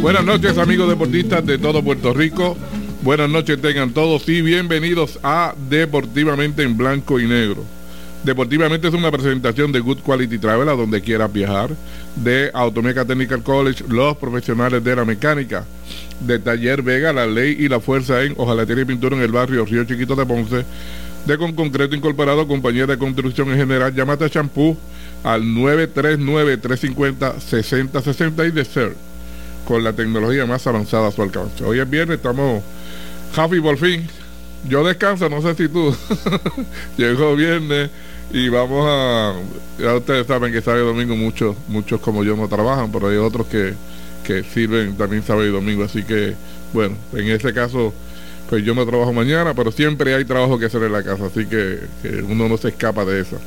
Buenas noches amigos deportistas de todo Puerto Rico. Buenas noches tengan todos y bienvenidos a Deportivamente en Blanco y Negro. Deportivamente es una presentación de Good Quality Travel a donde quiera viajar, de Automeca Technical College, los profesionales de la mecánica, de Taller Vega, la ley y la fuerza en Ojalatería y Pintura en el barrio Río Chiquito de Ponce, de Con Concreto Incorporado, compañía de construcción en general, llámate a Shampoo al 939-350-6060 y de Ser con la tecnología más avanzada a su alcance. Hoy es viernes, estamos happy por fin. Yo descanso, no sé si tú. Llegó viernes y vamos a. Ya ustedes saben que sábado y domingo muchos, muchos como yo no trabajan, pero hay otros que, que sirven también sábado y domingo. Así que, bueno, en ese caso, pues yo no trabajo mañana, pero siempre hay trabajo que hacer en la casa, así que, uno no se escapa de eso.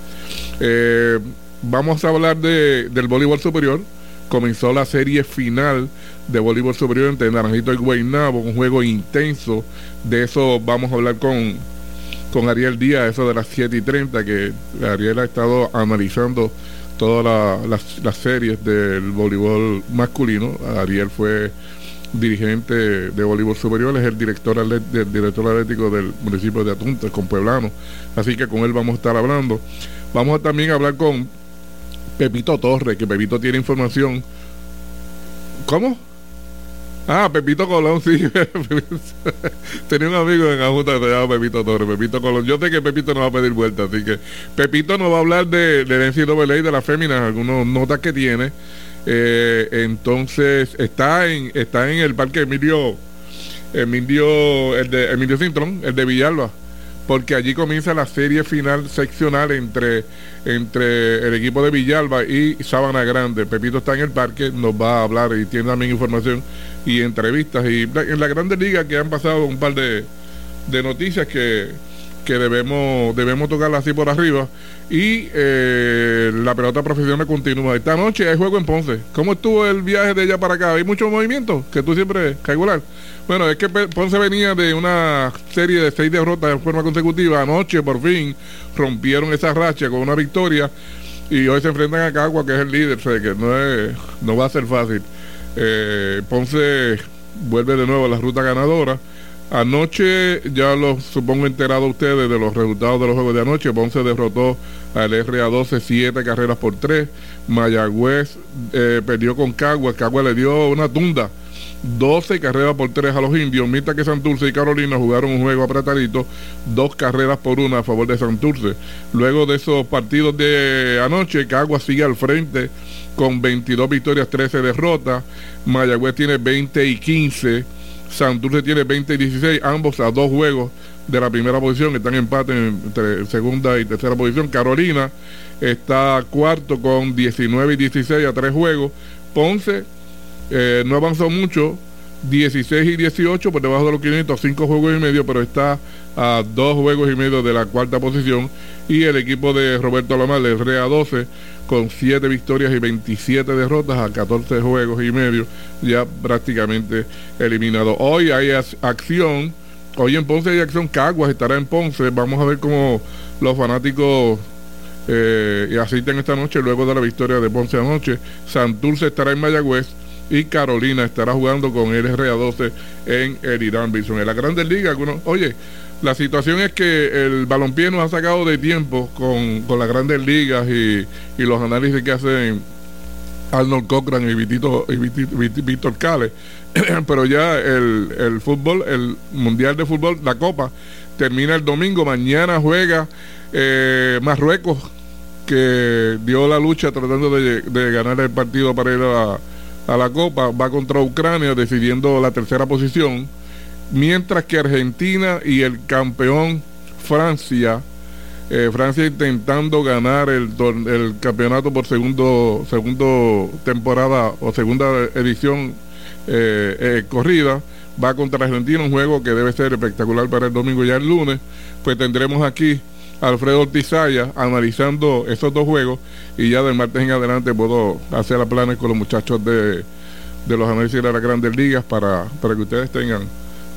Eh, vamos a hablar de, del voleibol superior comenzó la serie final de voleibol superior entre Naranjito y Guaynabo, un juego intenso. De eso vamos a hablar con, con Ariel Díaz, eso de las 7 y 30, que Ariel ha estado analizando todas las, series del voleibol masculino. Ariel fue dirigente de voleibol superior, es el director, director atlético del municipio de Atunta, con Pueblano. Así que con él vamos a estar hablando. Vamos a también hablar con Pepito Torres, que Pepito tiene información. ¿Cómo? Ah, Pepito Colón, sí. Tenía un amigo en Ajusta que se llama Pepito Torres, Pepito Colón. Yo sé que Pepito no va a pedir vuelta, así que Pepito nos va a hablar de, de NCAA y de las féminas, algunas notas que tiene. Eh, entonces, está en, está en el parque Emilio, Emilio, el de Emilio Cintrón, el de Villalba porque allí comienza la serie final seccional entre, entre el equipo de Villalba y Sabana Grande. Pepito está en el parque, nos va a hablar y tiene también información y entrevistas. Y en la Grande Liga que han pasado un par de, de noticias que, que debemos, debemos tocarla así por arriba. Y eh, la pelota profesional continúa. Esta noche hay juego en Ponce. ¿Cómo estuvo el viaje de allá para acá? ¿Hay mucho movimiento? Que tú siempre regular. Bueno, es que Ponce venía de una serie de seis derrotas en forma consecutiva. Anoche, por fin, rompieron esa racha con una victoria. Y hoy se enfrentan a Cagua, que es el líder. O que no, es, no va a ser fácil. Eh, Ponce vuelve de nuevo a la ruta ganadora. Anoche, ya lo supongo enterado ustedes de los resultados de los juegos de anoche. Ponce derrotó al RA12 siete carreras por tres. Mayagüez eh, perdió con Cagua. Cagua le dio una tunda 12 carreras por 3 a los indios, mientras que Santurce y Carolina jugaron un juego apretadito, dos carreras por una a favor de Santurce. Luego de esos partidos de anoche, Cagua sigue al frente con 22 victorias, 13 derrotas. Mayagüez tiene 20 y 15. Santurce tiene 20 y 16, ambos a dos juegos de la primera posición, están en empate entre segunda y tercera posición. Carolina está cuarto con 19 y 16 a tres juegos. Ponce eh, no avanzó mucho, 16 y 18 por debajo de los 500, 5 juegos y medio, pero está a 2 juegos y medio de la cuarta posición. Y el equipo de Roberto Lamar, el REA 12, con 7 victorias y 27 derrotas a 14 juegos y medio, ya prácticamente eliminado. Hoy hay acción, hoy en Ponce hay acción, Caguas estará en Ponce, vamos a ver cómo los fanáticos eh, asisten esta noche luego de la victoria de Ponce anoche. Santurce estará en Mayagüez y Carolina estará jugando con el RA12 en el Irán Bison. En la Grandes Ligas, oye, la situación es que el balompié nos ha sacado de tiempo con, las Grandes Ligas y, los análisis que hacen Arnold Cochran y, Vitito, y Víctor Cale. Pero ya el, fútbol, el Mundial de Fútbol, la Copa, termina el domingo. Mañana juega eh, Marruecos, que dio la lucha tratando de, de ganar el partido para ir a a la Copa, va contra Ucrania decidiendo la tercera posición, mientras que Argentina y el campeón Francia, eh, Francia intentando ganar el, el campeonato por segundo, segundo temporada o segunda edición eh, eh, corrida, va contra Argentina, un juego que debe ser espectacular para el domingo. Ya el lunes, pues tendremos aquí Alfredo Ortizaya analizando esos dos juegos y ya del martes en adelante puedo hacer planes con los muchachos de, de los análisis de las grandes ligas para, para que ustedes tengan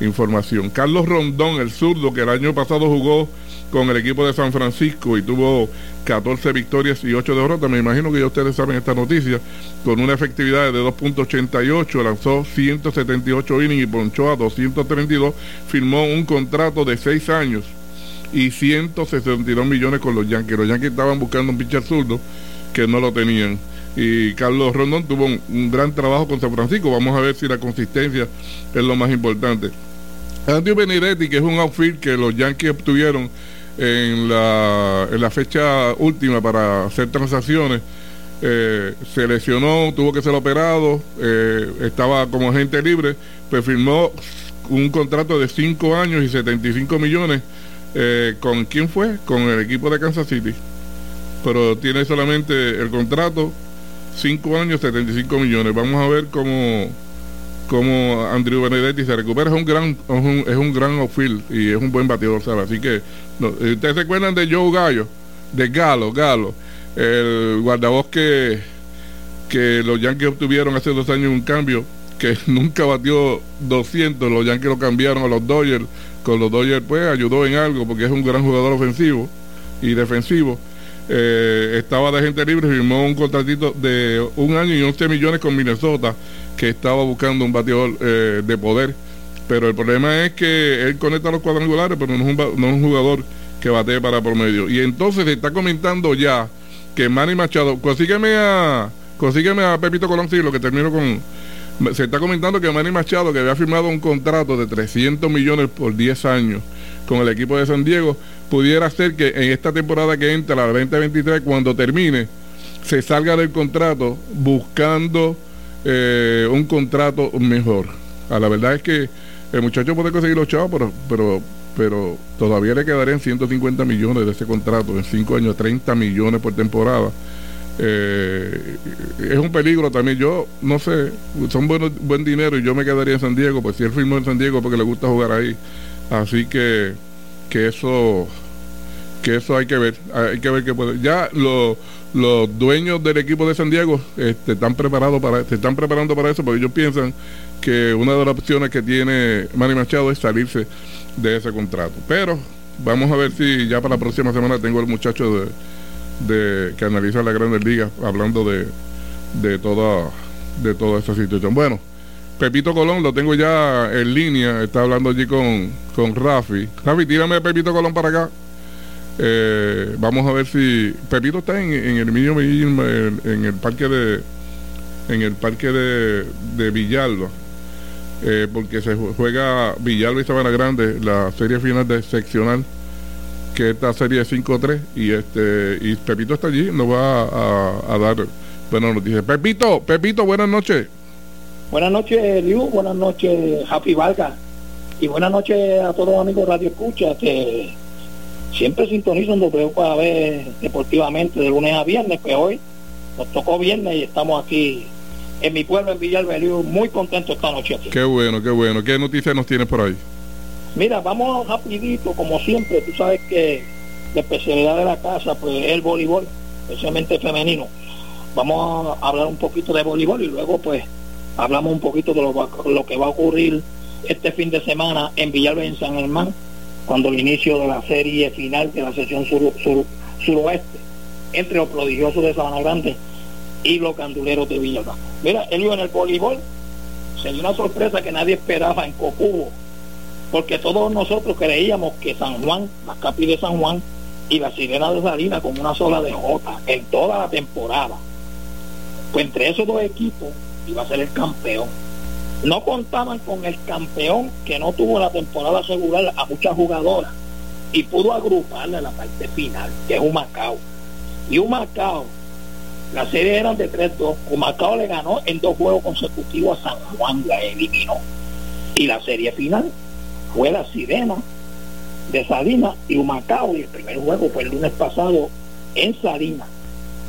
información. Carlos Rondón, el zurdo, que el año pasado jugó con el equipo de San Francisco y tuvo 14 victorias y 8 derrotas. Me imagino que ya ustedes saben esta noticia. Con una efectividad de 2.88, lanzó 178 innings y ponchó a 232. Firmó un contrato de 6 años y 162 millones con los Yankees. Los Yankees estaban buscando un pitcher zurdo que no lo tenían. Y Carlos Rondón tuvo un, gran trabajo con San Francisco. Vamos a ver si la consistencia es lo más importante. Andy Benedetti, que es un outfield que los Yankees obtuvieron en la, en la fecha última para hacer transacciones, eh, se lesionó, tuvo que ser operado, eh, estaba como agente libre, pues firmó un contrato de 5 años y 75 millones. Eh, ¿Con quién fue? Con el equipo de Kansas City. Pero tiene solamente el contrato, 5 años, 75 millones. Vamos a ver cómo como Andrew Benedetti se recupera, es un gran es un, es un gran outfield y es un buen bateador, ¿sabes? Así que, no, ¿ustedes se acuerdan de Joe Gallo? De Galo, Galo, el guardabosque que, que los Yankees obtuvieron hace dos años un cambio que nunca batió 200, los Yankees lo cambiaron a los Dodgers, con los Dodgers pues ayudó en algo porque es un gran jugador ofensivo y defensivo. Eh, estaba de gente libre, firmó un contratito de un año y 11 millones con Minnesota que estaba buscando un bateador eh, de poder. Pero el problema es que él conecta los cuadrangulares, pero no es un, no es un jugador que batee para promedio. Y entonces se está comentando ya que Manny Machado, consígueme a, consígueme a Pepito Colón, sí, lo que termino con... Se está comentando que Manny Machado, que había firmado un contrato de 300 millones por 10 años con el equipo de San Diego, pudiera ser que en esta temporada que entra, la 2023, cuando termine, se salga del contrato buscando eh, un contrato mejor. A la verdad es que el muchacho puede conseguir los chavos, pero, pero, pero todavía le quedarían 150 millones de ese contrato en 5 años, 30 millones por temporada. Eh, es un peligro también. Yo no sé, son buenos, buen dinero y yo me quedaría en San Diego, pues si él firmó en San Diego porque le gusta jugar ahí. Así que, que eso que eso hay que ver, hay que ver que puede. Ya los dueños del equipo de San Diego este, están preparados para, se están preparando para eso porque ellos piensan que una de las opciones que tiene Manny Machado es salirse de ese contrato. Pero vamos a ver si ya para la próxima semana tengo el muchacho de, que analiza la Grandes Ligas hablando de, de toda de toda esta situación. Bueno, Pepito Colón lo tengo ya en línea, está hablando allí con, con Rafi. Rafi, tírame a Pepito Colón para acá. Eh, vamos a ver si Pepito está en, en el en, en, el parque de en el parque de, de Villalba eh, porque se juega Villalba y Sabana Grande la serie final de seccional que esta serie es 5-3 y este y Pepito está allí nos va a, a dar buenas noticias Pepito Pepito buenas noches buenas noches Liu buenas noches Happy Valga y buenas noches a todos los amigos Radio Escucha que siempre sintonizo un W para ver deportivamente de lunes a viernes, pues hoy nos tocó viernes y estamos aquí en mi pueblo, en Villalbeliu, muy contento esta noche aquí. Qué bueno, qué bueno. ¿Qué noticias nos tienes por ahí? Mira, vamos rapidito, como siempre, tú sabes que la especialidad de la casa, pues es el voleibol, especialmente femenino. Vamos a hablar un poquito de voleibol y luego pues hablamos un poquito de lo, que va a ocurrir este fin de semana en Villalba en San Germán cuando el inicio de la serie final de la sesión sur, sur, suroeste entre los prodigiosos de Sabana Grande y los canduleros de Villalba. Mira, él en el voleibol se dio una sorpresa que nadie esperaba en Cocubo, porque todos nosotros creíamos que San Juan, la capi de San Juan y la Sirena de Salina con una sola derrota en toda la temporada. Pues entre esos dos equipos iba a ser el campeón no contaban con el campeón que no tuvo la temporada regular a muchas jugadoras y pudo agruparle la parte final, que es Humacao. Y Humacao, la serie eran de 3-2, Humacao le ganó en dos juegos consecutivos a San Juan, la eliminó. Y la serie final fue la Sirena de Salinas y Humacao, y el primer juego fue el lunes pasado en Salinas.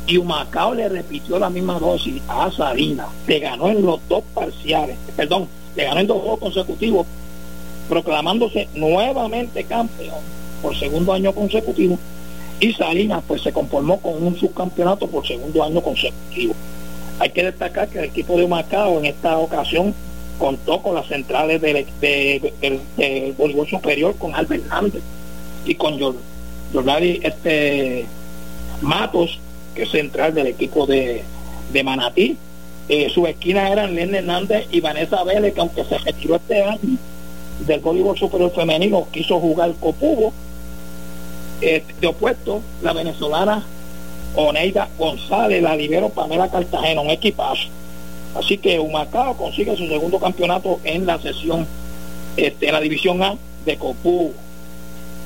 Y Humacao le repitió la misma dosis a Sarina, le ganó en los dos parciales, perdón, le ganó en dos juegos consecutivos, proclamándose nuevamente campeón por segundo año consecutivo. Y Salinas pues se conformó con un subcampeonato por segundo año consecutivo. Hay que destacar que el equipo de Macao en esta ocasión contó con las centrales del de, voleibol superior con Albert Hernández y con Jordani este, Matos, que es central del equipo de, de Manatí. Eh, sus esquinas eran Len Hernández y Vanessa Vélez, que aunque se retiró este año del voleibol superior femenino, quiso jugar copubo eh, de opuesto, la venezolana Oneida González, la libero Pamela Cartagena, un equipazo. Así que Humacao consigue su segundo campeonato en la sesión, este, en la división A de Copú.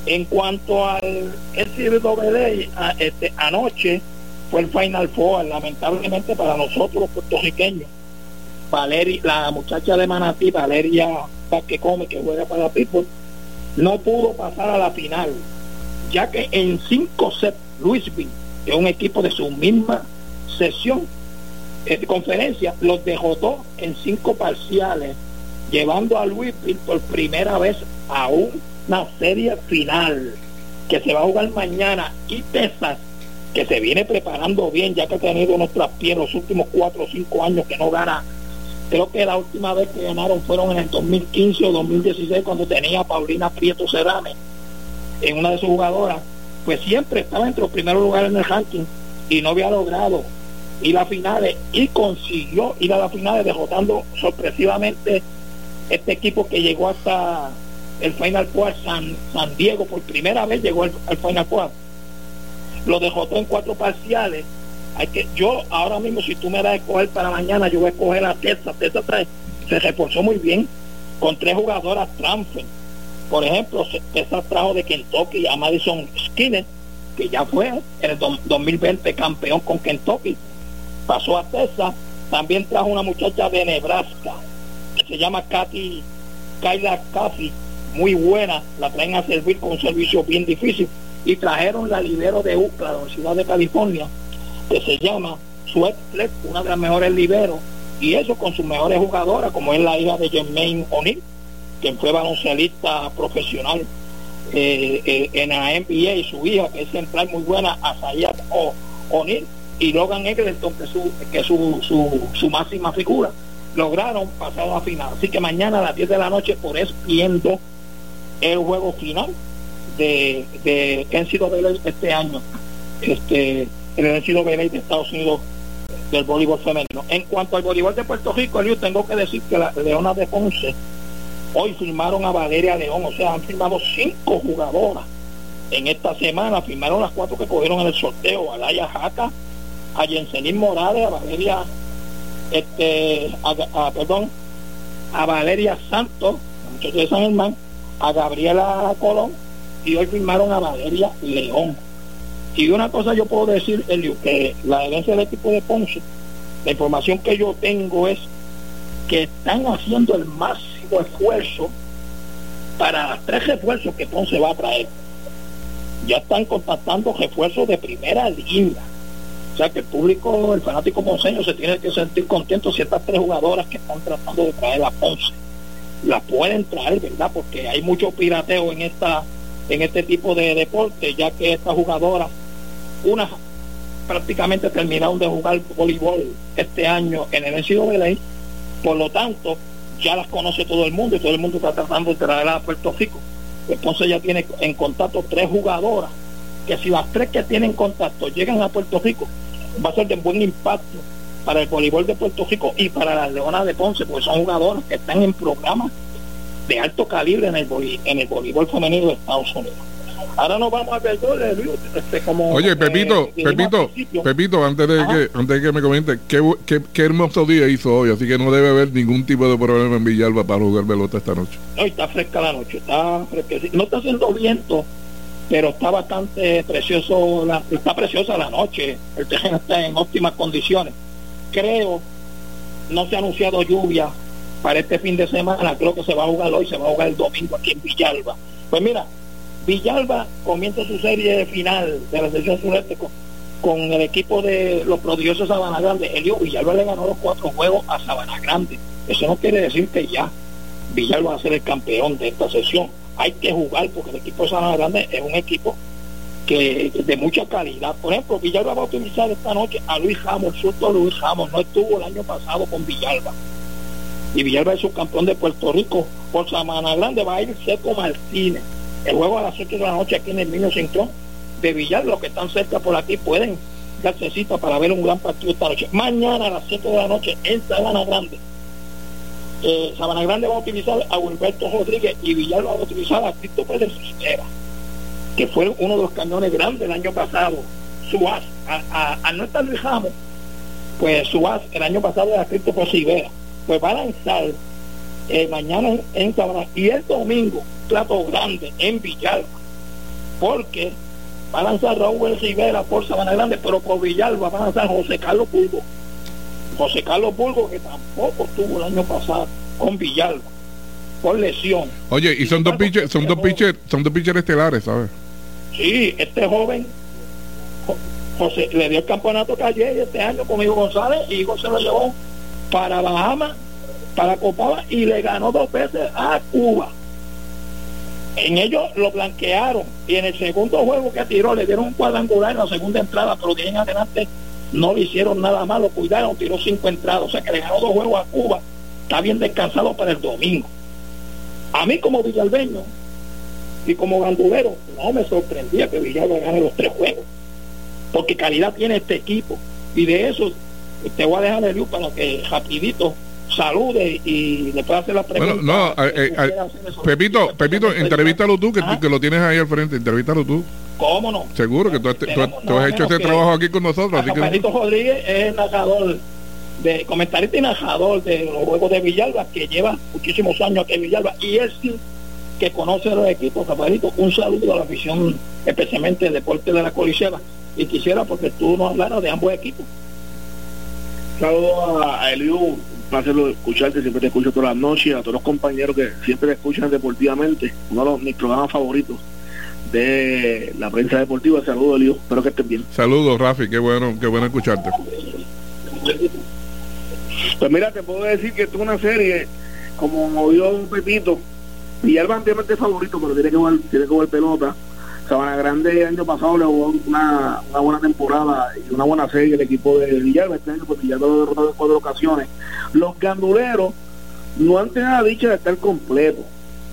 En cuanto al NCAA, este, anoche fue el Final Four, lamentablemente para nosotros los puertorriqueños. Valeria, la muchacha de Manatí, Valeria Come, que juega para People, no pudo pasar a la final ya que en cinco sets Louisville, que es un equipo de su misma sesión eh, conferencia, los derrotó en cinco parciales, llevando a Louisville por primera vez a una serie final que se va a jugar mañana y Texas que se viene preparando bien ya que ha tenido nuestras pies los últimos cuatro o cinco años que no gana. Creo que la última vez que ganaron fueron en el 2015 o 2016 cuando tenía a Paulina Prieto Cerame en una de sus jugadoras, pues siempre estaba entre los primeros lugares en el ranking y no había logrado ir a finales y consiguió ir a las finales derrotando sorpresivamente este equipo que llegó hasta el Final Four San, San Diego. Por primera vez llegó al, Final Four. Lo derrotó en cuatro parciales. Hay que yo ahora mismo si tú me das a escoger para mañana yo voy a escoger a Tessa Tessa se reforzó muy bien con tres jugadoras transfer. Por ejemplo, Texas trajo de Kentucky a Madison Skinner, que ya fue en el 2020 campeón con Kentucky. Pasó a Texas. También trajo una muchacha de Nebraska, que se llama Katy, Kyla Cathy, muy buena. La traen a servir con un servicio bien difícil. Y trajeron la libero de UCLA, la ciudad de California, que se llama Sweat una de las mejores liberos. Y eso con sus mejores jugadoras, como es la hija de Jermaine O'Neill quien fue baloncelista profesional eh, eh, en la NBA y su hija, que es central muy buena, Asayat O'Neill, y Logan Egleton, que es su, que su, su, su, máxima figura, lograron pasar a la final. Así que mañana a las 10 de la noche, por viendo el juego final de, de NCAA este año, este, el NCAA de Estados Unidos del voleibol femenino. En cuanto al voleibol de Puerto Rico, yo tengo que decir que la Leona de Ponce Hoy firmaron a Valeria León, o sea, han firmado cinco jugadoras. En esta semana firmaron las cuatro que cogieron en el sorteo, a Laia Jaca, a Jensenín Morales, a Valeria, este, a, perdón, a Valeria Santos, de San Germán, a Gabriela Colón, y hoy firmaron a Valeria León. Y una cosa yo puedo decir, Elio, que la herencia del equipo de Ponce, la información que yo tengo es que están haciendo el máximo esfuerzo para tres refuerzos que Ponce va a traer. Ya están contactando refuerzos de primera línea. O sea que el público, el fanático ponceño se tiene que sentir contento si estas tres jugadoras que están tratando de traer a Ponce las pueden traer, ¿verdad? Porque hay mucho pirateo en esta en este tipo de deporte, ya que estas jugadoras, unas prácticamente terminaron de jugar voleibol este año en el NCAA por lo tanto, ya las conoce todo el mundo y todo el mundo está tratando de traerlas a Puerto Rico. Entonces ya tiene en contacto tres jugadoras, que si las tres que tienen contacto llegan a Puerto Rico, va a ser de buen impacto para el voleibol de Puerto Rico y para las Leonas de Ponce, porque son jugadoras que están en programas de alto calibre en el, en el voleibol femenino de Estados Unidos. Ahora nos vamos a ver este, como Oye, Pepito, Pepito, Pepito, antes de que antes de que me comente, qué, qué, hermoso día hizo hoy, así que no debe haber ningún tipo de problema en Villalba para jugar pelota esta noche. No, está fresca la noche, está No está haciendo viento, pero está bastante precioso, la, está preciosa la noche, el terreno está en óptimas condiciones. Creo, no se ha anunciado lluvia para este fin de semana, creo que se va a jugar hoy, se va a jugar el domingo aquí en Villalba. Pues mira, Villalba comienza su serie final de la selección sureste con, el equipo de los prodigiosos Sabana Grande. Elio Villalba le ganó los cuatro juegos a Sabana Grande. Eso no quiere decir que ya Villalba va a ser el campeón de esta sesión. Hay que jugar porque el equipo de Sabana Grande es un equipo que de mucha calidad. Por ejemplo, Villalba va a utilizar esta noche a Luis Ramos, suelto Luis Ramos, no estuvo el año pasado con Villalba. Y Villalba es subcampeón de Puerto Rico. Por Samana Grande va a ir Seco Martínez. El juego a las 8 de la noche aquí en el Mino Cintrón de Villalba, los que están cerca por aquí pueden darse cita para ver un gran partido esta noche. Mañana a las 7 de la noche en Sabana Grande. Eh, Sabana Grande va a utilizar a Wilberto Rodríguez y Villalba va a utilizar a Cristo Pérez Rivera que fue uno de los cañones grandes el año pasado, Suaz, a, no estar Luis pues Suaz el año pasado era escrito por Sivera, pues va a lanzar eh, mañana en, Sabana y el domingo plato grande en Villalba, porque va a lanzar Raúl Rivera por Sabana Grande, pero por Villalba va a lanzar José Carlos Burgo. José Carlos Burgo que tampoco estuvo el año pasado con Villalba por lesión. Oye, y son dos pitchers, son dos pitchers, son dos pitchers estelares, ¿sabes? Sí, este joven José le dio el campeonato Calle este año con Hijo González y Hijo se lo llevó para Bahamas, para Copaba y le ganó dos veces a Cuba. En ellos lo blanquearon y en el segundo juego que tiró le dieron un cuadrangular en la segunda entrada, pero de en adelante no le hicieron nada malo, cuidaron, tiró cinco entradas, o sea que le ganó dos juegos a Cuba, está bien descansado para el domingo. A mí como villalbeño, y como gandulero, no me sorprendía que Villalba gane los tres juegos. Porque calidad tiene este equipo. Y de eso te voy a dejar el luz para que rapidito salude y le pueda hacer la pregunta. Bueno, no, eh, eh, Pepito, Pepito, entrevístalo tú, que, que, lo tienes ahí al frente, entrevístalo tú. ¿Cómo no? Seguro que tú, has hecho este trabajo aquí con nosotros. Así Pepito Rodríguez es narrador, de comentarista y narrador de los juegos de Villalba, que lleva muchísimos años aquí en Villalba, y él sí que conoce a los equipos, Rafaelito, un saludo a la afición, especialmente el deporte de la coliseba. Y quisiera, porque tú nos hablaras de ambos equipos. Saludo a, Eliu, un placer escucharte, siempre te escucho todas las noches, a todos los compañeros que siempre te escuchan deportivamente, uno de los, mis programas favoritos de la prensa deportiva. Saludos, Eliu, espero que estés bien. Saludos, Rafi, qué bueno, qué bueno escucharte. Pues mira, te puedo decir que es una serie, como movió un Pepito, y el es favorito, pero tiene que jugar, tiene que jugar pelota. Sabana Grande el año pasado le jugó una, una buena temporada y una buena serie el equipo de Villalba este año, porque Villalba lo derrotado en cuatro ocasiones. Los ganduleros no han tenido la dicha de estar completos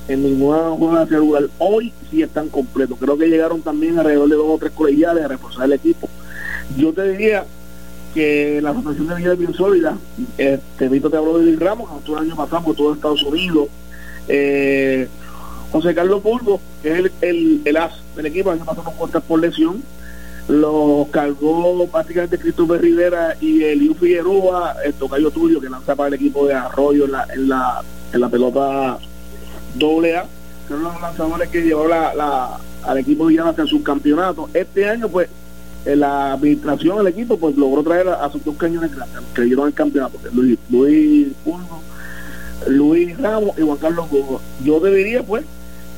en ninguna jugada celular. Hoy sí están completos. Creo que llegaron también alrededor de dos o tres colegiales a reforzar el equipo. Yo te diría que la asociación de Villalba es bien sólida. Este, Vito te habló de Bill Ramos, que el año pasado por todo Estados Unidos eh, José Carlos Pulvo, que es el, el, as del equipo, año pasado con por lesión, lo cargó prácticamente Cristóbal Rivera y Eliu Figueroa, el tocayo tuyo que lanza para el equipo de Arroyo en la, en la, en la pelota doble A, que son los lanzadores que llevó la, la, al equipo de hacia su campeonato. Este año, pues, en la administración del equipo pues logró traer a, sus dos cañones que dieron el campeonato, Luis, Luis Pulvo Luis Ramos y Juan Carlos Hugo. Yo debería, pues,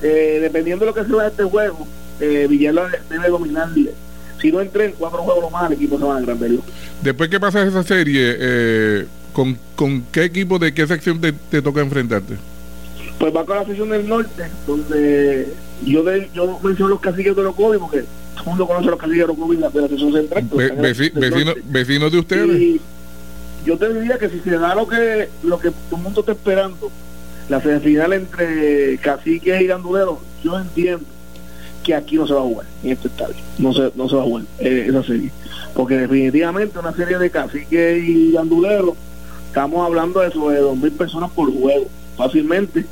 eh, dependiendo de lo que se vea este juego, eh, debe dominarle. Si no entré en cuatro juegos más, el equipo se va a granderío. Después que pasa esa serie, eh, ¿con, ¿con qué equipo de qué sección te, toca enfrentarte? Pues va con la sección del norte, donde yo de, yo menciono los casillos de los COVID, porque todo el mundo conoce los casillos de los COVID de la sección central. vecinos de ustedes yo te diría que si se da lo que lo que todo el mundo está esperando, la semifinal entre caciques y ganduleros, yo entiendo que aquí no se va a jugar en este estadio. No se, no se va a jugar eh, esa serie. Porque definitivamente una serie de caciques y ganduleros, estamos hablando de sobre dos mil personas por juego, fácilmente.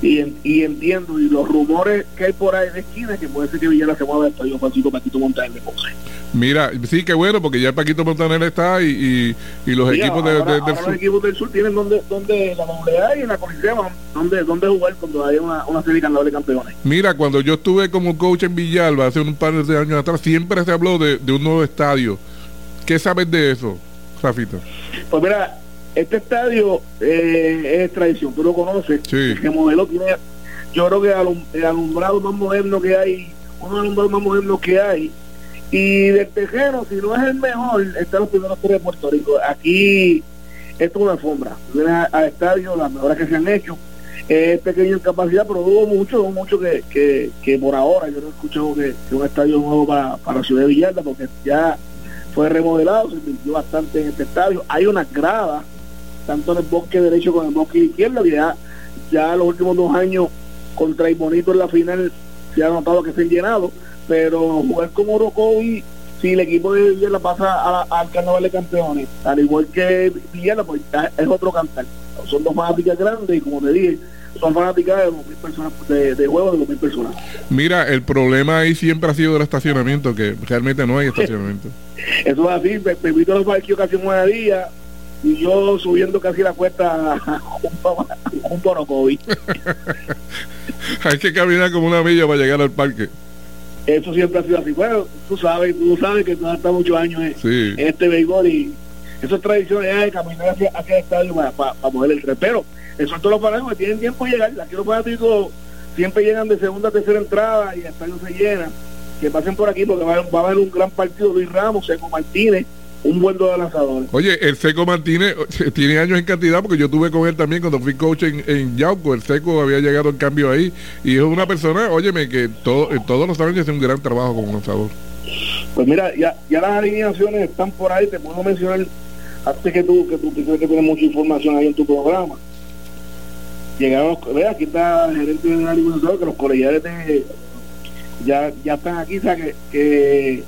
Y, y entiendo, y los rumores que hay por ahí de esquina, que puede ser que Villara se mueva el estadio Francisco Paquito Montaner de. Mira, sí, qué bueno, porque ya el Paquito Montaner está y, y, los equipos de, del sur. Los equipos del sur tienen donde, donde la movilidad y en la Colisea donde, donde jugar cuando hay una, una serie de campeones. Mira, cuando yo estuve como coach en Villalba hace un par de años atrás, siempre se habló de, un nuevo estadio. ¿Qué sabes de eso, Rafita? Pues mira, este estadio eh, es tradición, tú lo conoces. Sí. Que modelo tiene, yo creo que el alumbrado más moderno que hay, uno de los alumbrados más modernos que hay y del tejero, si no es el mejor, está los primeros tres de Puerto Rico. Aquí esto es una alfombra. Vienes al estadio, las mejoras que se han hecho. es pequeño en capacidad, pero hubo mucho, mucho que, que, que por ahora yo no he escuchado que, que un estadio nuevo para, para Ciudad de Villalba, porque ya fue remodelado, se invirtió bastante en este estadio. Hay unas gradas, tanto en el bosque derecho como en el bosque izquierdo, que ya, ya los últimos dos años contra Bonito en la final se ha notado que se han llenado, pero jugar como Orocovi, si el equipo de Villalba pasa al carnaval de campeones, al igual que Villalba, pues es otro cantar. Son dos fanáticas grandes y como te dije, son fanáticas de mil personas, de, de juegos de mil personas. Mira, el problema ahí siempre ha sido el estacionamiento, que realmente no hay estacionamiento. Eso es así, me a los parqueos casi un día y yo subiendo casi la cuesta junto a COVID. hay que caminar como una milla para llegar al parque. Eso siempre ha sido así. Bueno, tú sabes, tú sabes que tú has estado muchos años en, este béisbol y eso es tradición de caminar hacia, hacia el estadio para, para, mover el tren. Pero eso es todos los fanáticos que tienen tiempo de llegar. Aquí los fanáticos siempre llegan de segunda a tercera entrada y el estadio se llena. Que pasen por aquí porque va, a haber un gran partido. Luis Ramos, Seco Martínez, un buen de lanzadores. Oye, el Seco Martínez tiene años en cantidad porque yo tuve con él también cuando fui coach en, en Yauco. El Seco había llegado en cambio ahí y es una persona, óyeme, que todo, todos los años hace un gran trabajo como lanzador. Pues mira, ya, ya las alineaciones están por ahí. Te puedo mencionar, antes que tú, que tú que tienes mucha información ahí en tu programa llegaron, ve, aquí está el gerente de agricultor, que los colegiales de, ya, ya están aquí, o sea, que, que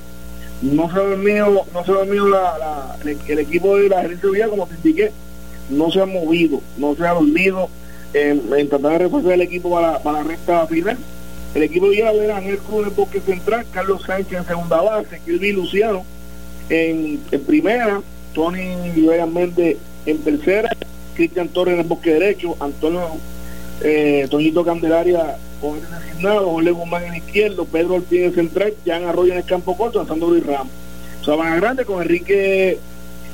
no se dormido, no se la, el, equipo de la gerencia de vida, como te indiqué, no se ha movido, no se ha dormido en, tratar de reforzar el equipo para, para la recta final. El equipo de Villalba era Ángel Cruz en bosque central, Carlos Sánchez en segunda base, Kilby Luciano en, en primera, Tony Méndez en tercera Cristian Torres en el bosque derecho, Antonio eh, Toñito Candelaria con el designado, Jorge Guzmán en el izquierdo, Pedro Ortiz en central, Jan Arroyo en el campo corto, lanzando Luis Ramos. Sabana Grande con Enrique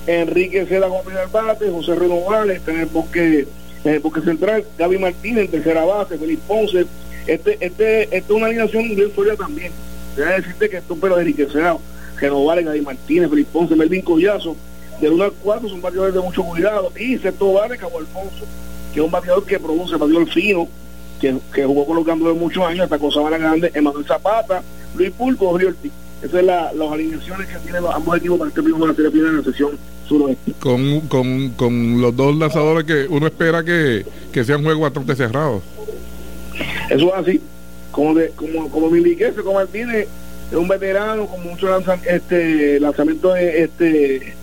Enrique Seda con primer bate, José Renovales en el bosque en el bosque central, Gaby Martínez en tercera base, Felipe Ponce. Este, este, esta es una alineación bien sólida también. Voy decirte que esto pero Enrique Seda, Renovales, Gaby Martínez, Felipe Ponce, Melvin Collazo, del 1 al 4 son bateadores de mucho cuidado. Y Seto Vale, Cabo Alfonso, que es un bateador que produce, bateador fino, que, que jugó colocando de muchos años, hasta cosa más grande, Emanuel Zapata, Luis Pulpo, Río Ortiz. Esas son las alineaciones que tienen los, ambos equipos para este mismo de la serie final en la sesión suroeste. Con, con, con los dos lanzadores que uno espera que, que sean juegos bastante cerrados. Eso es así. Como, de, como, como me indiqué, Martínez es un veterano con mucho lanza, este, lanzamiento de, este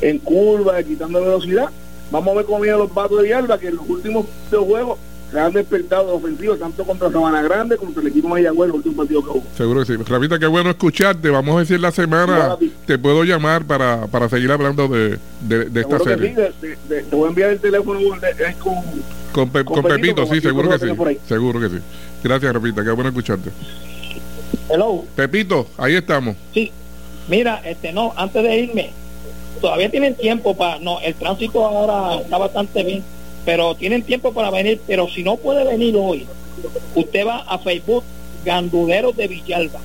en curva, quitando velocidad. Vamos a ver cómo vienen los vatos de Villalba, que en los últimos dos juegos se han despertado de ofensivo, tanto contra Sabana Grande como contra el equipo Mayagüez, el último partido que hubo. Seguro que sí. Rafita, qué bueno escucharte. Vamos a decir la semana, te puedo llamar para, para seguir hablando de, de, esta serie. te voy a enviar el teléfono con, con, Pepito, sí, seguro que sí. Seguro que sí. Gracias, Rafita, qué bueno escucharte. Hello. Pepito, ahí estamos. Sí. Mira, este no, antes de irme, todavía tienen tiempo para, no, el tránsito ahora está bastante bien, pero tienen tiempo para venir, pero si no puede venir hoy, usted va a Facebook Ganduleros de Villalba,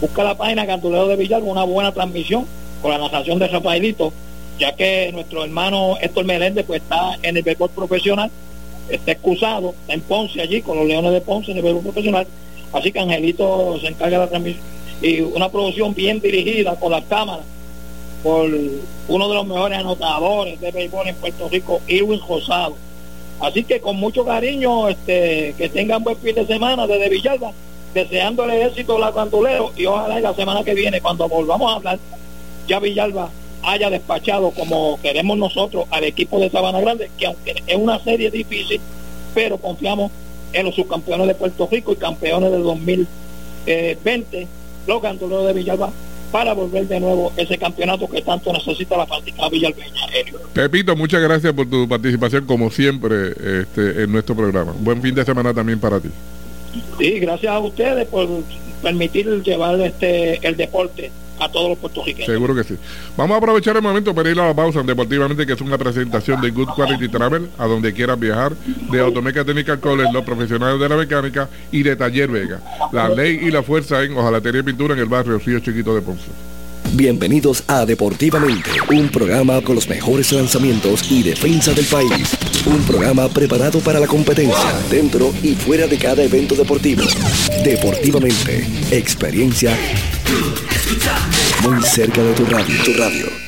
busca la página Ganduleros de Villalba, una buena transmisión con la narración de Rafaelito, ya que nuestro hermano Héctor Meléndez pues está en el béisbol profesional, está excusado, está en Ponce allí con los Leones de Ponce en el béisbol profesional, así que Angelito se encarga de la transmisión. Y una producción bien dirigida con las cámaras por uno de los mejores anotadores de béisbol en Puerto Rico, Irwin Rosado. Así que con mucho cariño, este, que tengan buen fin de semana desde Villalba, deseándole éxito a la Cantulero y ojalá la semana que viene, cuando volvamos a hablar, ya Villalba haya despachado como queremos nosotros al equipo de Sabana Grande, que aunque es una serie difícil, pero confiamos en los subcampeones de Puerto Rico y campeones del 2020, los cantuleros de Villalba para volver de nuevo ese campeonato que tanto necesita la fábrica Villalbeña. Pepito, muchas gracias por tu participación como siempre este, en nuestro programa. Buen fin de semana también para ti. Sí, gracias a ustedes por permitir llevar este el deporte a todos los puertorriqueños. Seguro que sí. Vamos a aprovechar el momento para ir a la pausa deportivamente, que es una presentación de Good Quality Travel, a donde quieras viajar, de Automeca Technical College, los profesionales de la mecánica y de Taller Vega. La ley y la fuerza en Ojalatería y Pintura en el barrio Río Chiquito de Ponce. Bienvenidos a Deportivamente, un programa con los mejores lanzamientos y defensa del país. Un programa preparado para la competencia, dentro y fuera de cada evento deportivo. Deportivamente, experiencia muy cerca de tu radio. Tu radio.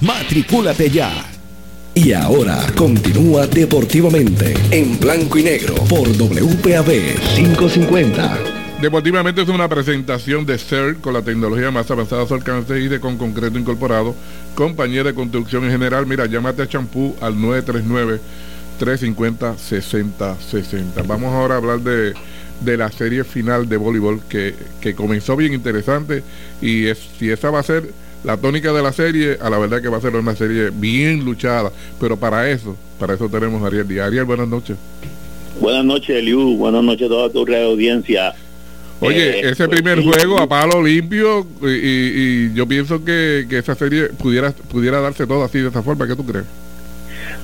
Matricúlate ya. Y ahora continúa deportivamente en blanco y negro por WPAB 550. Deportivamente es una presentación de CERT con la tecnología más avanzada a su alcance y de con concreto incorporado. Compañía de construcción en general, mira, llámate a champú al 939-350-6060. Vamos ahora a hablar de, de la serie final de voleibol que, que comenzó bien interesante y es, si esa va a ser la tónica de la serie, a la verdad que va a ser una serie bien luchada, pero para eso, para eso tenemos a Ariel Díaz. Ariel, buenas noches. Buenas noches, Eliu, buenas noches a toda tu audiencia. Oye, eh, ese pues, primer juego a palo limpio y, yo pienso que, esa serie pudiera pudiera darse todo así de esa forma. ¿Qué tú crees?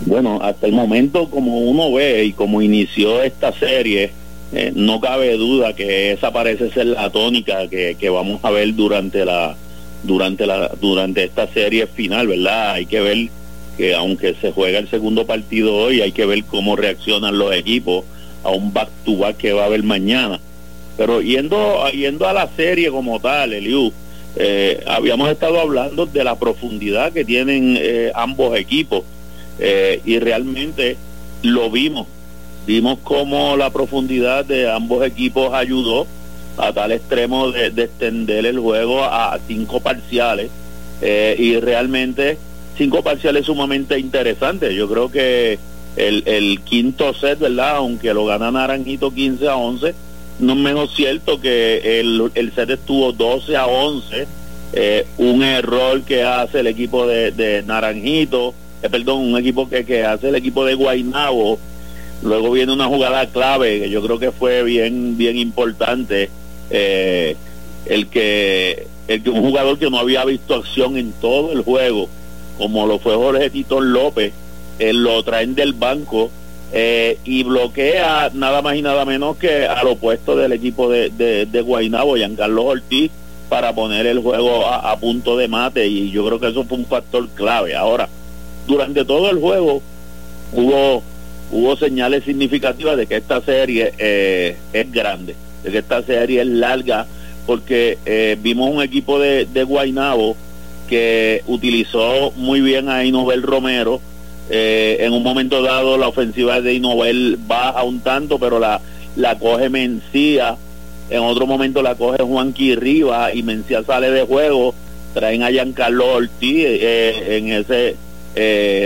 Bueno, hasta el momento como uno ve y como inició esta serie, eh, no cabe duda que esa parece ser la tónica que, que vamos a ver durante la, durante la durante esta serie final, ¿verdad? Hay que ver que aunque se juega el segundo partido hoy, hay que ver cómo reaccionan los equipos a un back to back que va a haber mañana. Pero yendo yendo a la serie como tal, Eliu, eh, habíamos estado hablando de la profundidad que tienen eh, ambos equipos eh, y realmente lo vimos. Vimos cómo la profundidad de ambos equipos ayudó a tal extremo de, extender el juego a, cinco parciales eh, y realmente cinco parciales sumamente interesantes. Yo creo que el, el quinto set, ¿verdad? Aunque lo gana Naranjito 15 a 11, no es menos cierto que el, el set estuvo 12 a 11. Eh, un error que hace el equipo de, Naranjito, eh, perdón, un equipo que, que hace el equipo de Guainabo. Luego viene una jugada clave que yo creo que fue bien, bien importante eh, el que el un jugador que no había visto acción en todo el juego, como lo fue Jorge Tito López, eh, lo traen del banco eh, y bloquea nada más y nada menos que al opuesto del equipo de, de, de Guaynabo, Giancarlo Ortiz, para poner el juego a, punto de mate y yo creo que eso fue un factor clave. Ahora, durante todo el juego hubo hubo señales significativas de que esta serie es grande de que esta serie es larga, porque eh, vimos un equipo de, de Guainabo que utilizó muy bien a Inobel Romero. Eh, en un momento dado la ofensiva de Inobel baja un tanto, pero la, la coge Mencía. En otro momento la coge Juanqui Riva y Mencía sale de juego. Traen a Giancarlo Ortiz eh, en ese,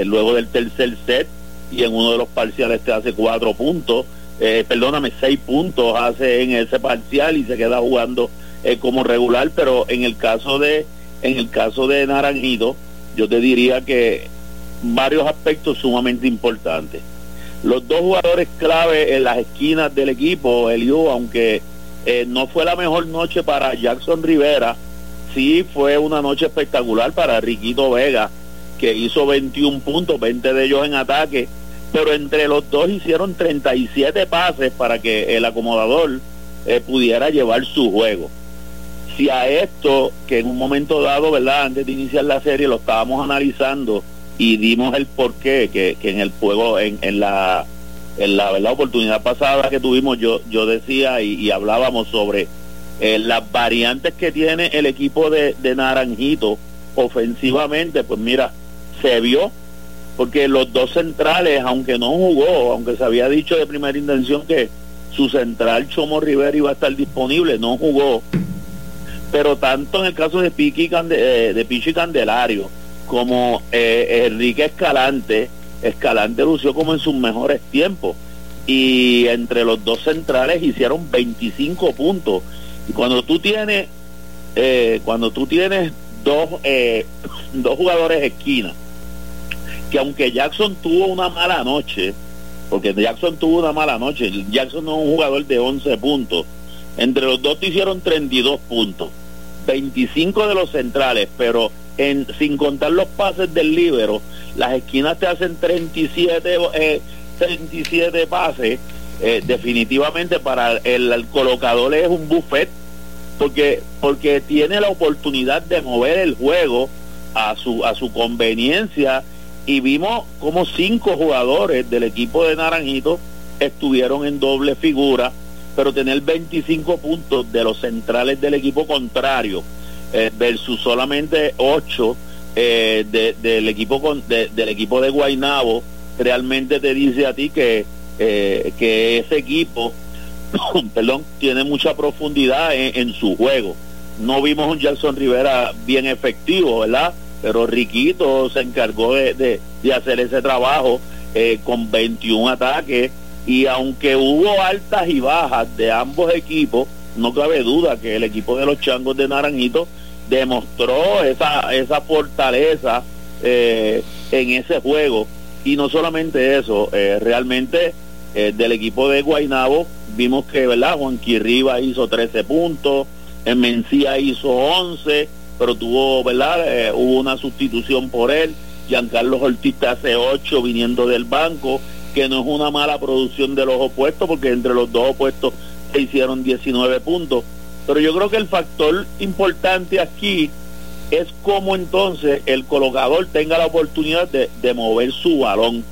luego del tercer set y en uno de los parciales te hace cuatro puntos eh, perdóname, seis puntos hace en ese parcial y se queda jugando eh, como regular, pero en el caso de en el caso de Naranjito, yo te diría que varios aspectos sumamente importantes. Los dos jugadores clave en las esquinas del equipo, Eliu, aunque eh, no fue la mejor noche para Jackson Rivera, sí fue una noche espectacular para Riquito Vega, que hizo 21 puntos, 20 de ellos en ataque, pero entre los dos hicieron 37 pases para que el acomodador eh, pudiera llevar su juego. Si a esto, que en un momento dado, ¿verdad? Antes de iniciar la serie lo estábamos analizando y dimos el porqué que, que en el juego, en, en la en la oportunidad pasada que tuvimos yo yo decía y, hablábamos sobre eh, las variantes que tiene el equipo de, de Naranjito ofensivamente pues mira se vio porque los dos centrales aunque no jugó aunque se había dicho de primera intención que su central Chomo Rivera iba a estar disponible no jugó. Pero tanto en el caso de Piqui eh, de Pichi Candelario como eh, Enrique Escalante Escalante lució como en sus mejores tiempos. Y entre los dos centrales hicieron 25 puntos. Y cuando tú tienes eh, cuando tú tienes dos dos jugadores esquina que aunque Jackson tuvo una mala noche porque Jackson tuvo una mala noche Jackson no es un jugador de 11 puntos entre los dos te hicieron 32 puntos 25 de los centrales pero en, sin contar los pases del libero, las esquinas te hacen 37, eh, 37 pases. Eh, definitivamente para el, colocador es un buffet porque porque tiene la oportunidad de mover el juego a su a su conveniencia y vimos como cinco jugadores del equipo de Naranjito estuvieron en doble figura pero tener 25 puntos de los centrales del equipo contrario eh, versus solamente 8 eh, del equipo con, del equipo de Guainabo realmente te dice a ti que eh, que ese equipo perdón tiene mucha profundidad en, su juego. No vimos un Jackson Rivera bien efectivo verdad pero Riquito se encargó de, de, hacer ese trabajo con 21 ataques y aunque hubo altas y bajas de ambos equipos no cabe duda que el equipo de los changos de Naranjito demostró esa, esa fortaleza eh, en ese juego. Y no solamente eso, eh, realmente eh, del equipo de Guainabo vimos que, ¿verdad? Juan Rivas hizo 13 puntos, Mencía hizo 11, pero tuvo, ¿verdad? hubo una sustitución por él. Giancarlo Ortiz hace 8 viniendo del banco, que no es una mala producción de los opuestos, porque entre los dos opuestos se hicieron 19 puntos pero yo creo que el factor importante aquí es cómo entonces el colocador tenga la oportunidad de, mover su balón,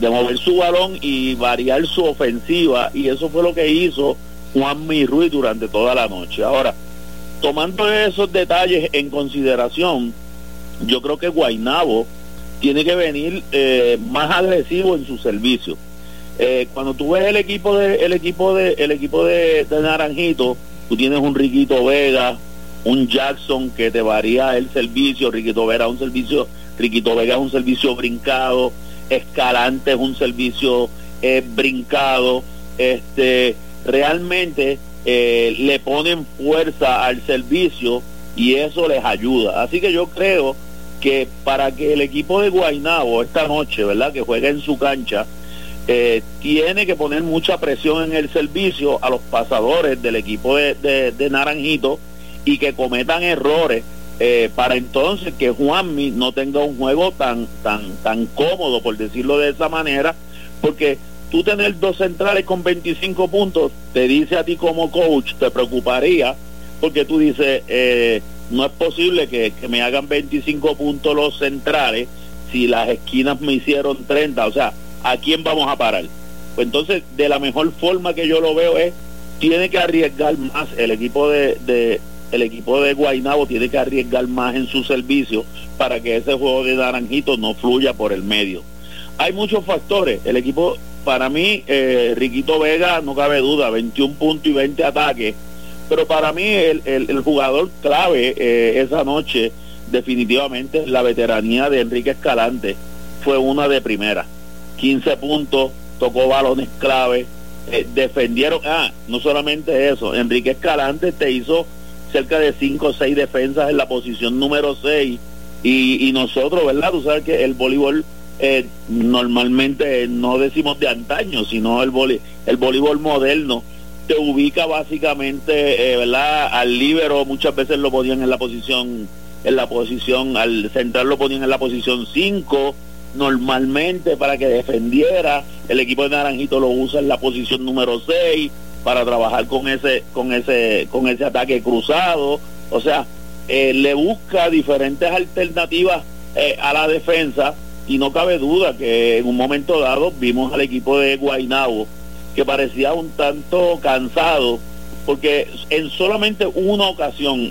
de mover su balón y variar su ofensiva. Y eso fue lo que hizo Juan Ruiz durante toda la noche. Ahora, tomando esos detalles en consideración, yo creo que Guainabo tiene que venir eh, más agresivo en su servicio. Eh, cuando tú ves el equipo de el equipo de el equipo de Naranjito tú tienes un Riquito Vega, un Jackson que te varía el servicio, Riquito Vega un servicio, Riquito Vega es un servicio brincado, Escalante es un servicio eh, brincado, este realmente eh, le ponen fuerza al servicio y eso les ayuda. Así que yo creo que para que el equipo de Guainabo esta noche, ¿verdad? Que juegue en su cancha, eh, tiene que poner mucha presión en el servicio a los pasadores del equipo de, Naranjito y que cometan errores eh, para entonces que Juanmi no tenga un juego tan tan tan cómodo por decirlo de esa manera porque tú tener dos centrales con 25 puntos te dice a ti como coach te preocuparía porque tú dices eh, no es posible que, que me hagan 25 puntos los centrales si las esquinas me hicieron 30 o sea ¿a quién vamos a parar? Pues entonces, de la mejor forma que yo lo veo es, tiene que arriesgar más el equipo de, el equipo de Guainabo tiene que arriesgar más en su servicio para que ese juego de naranjito no fluya por el medio. Hay muchos factores. El equipo, para mí, eh, Riquito Vega, no cabe duda, 21 puntos y 20 ataques. Pero para mí, el, jugador clave eh, esa noche, definitivamente, la veteranía de Enrique Escalante, fue una de primera. 15 puntos, tocó balones clave, eh, defendieron, ah, no solamente eso, Enrique Escalante te hizo cerca de 5 o 6 defensas en la posición número 6 y, y nosotros, ¿verdad? Tú sabes que el voleibol eh, normalmente no decimos de antaño, sino el, vole, el voleibol moderno. Te ubica básicamente, eh. Al líbero muchas veces lo ponían en la posición, en la posición, al central lo ponían en la posición 5, normalmente para que defendiera, el equipo de Naranjito lo usa en la posición número 6 para trabajar con ese, con ese, con ese ataque cruzado, o sea, eh, le busca diferentes alternativas a la defensa y no cabe duda que en un momento dado vimos al equipo de Guainabo que parecía un tanto cansado porque en solamente una ocasión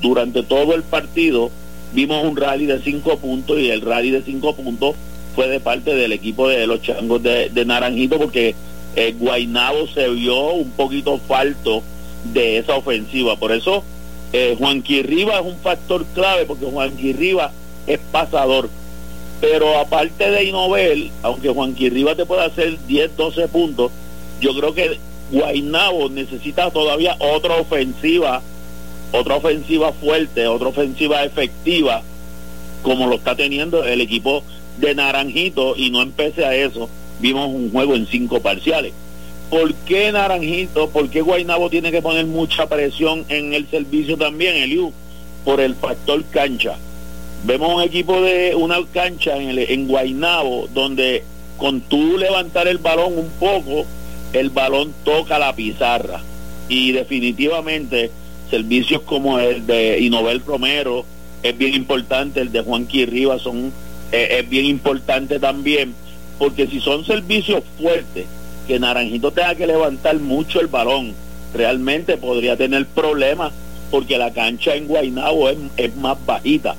durante todo el partido vimos un rally de cinco puntos y el rally de cinco puntos fue de parte del equipo de los changos de, Naranjito porque el Guainabo se vio un poquito falto de esa ofensiva. Por eso eh, Juan Quirriba es un factor clave porque Juan Quirriba es pasador pero aparte de Inobel, aunque Juan Quirriba te puede hacer 10, 12 puntos, yo creo que Guainabo necesita todavía otra ofensiva, otra ofensiva fuerte, otra ofensiva efectiva, como lo está teniendo el equipo de Naranjito, y no empecé a eso, vimos un juego en cinco parciales. ¿Por qué Naranjito, por qué Guainabo tiene que poner mucha presión en el servicio también, Eliu? Por el factor cancha Vemos un equipo de una cancha en, el, en Guainabo donde con tú levantar el balón un poco, el balón toca la pizarra. Y definitivamente servicios como el de Inobel Romero es bien importante, el de Juan Rivas son eh, es bien importante también, porque si son servicios fuertes, que Naranjito tenga que levantar mucho el balón, realmente podría tener problemas porque la cancha en Guainabo es, es más bajita.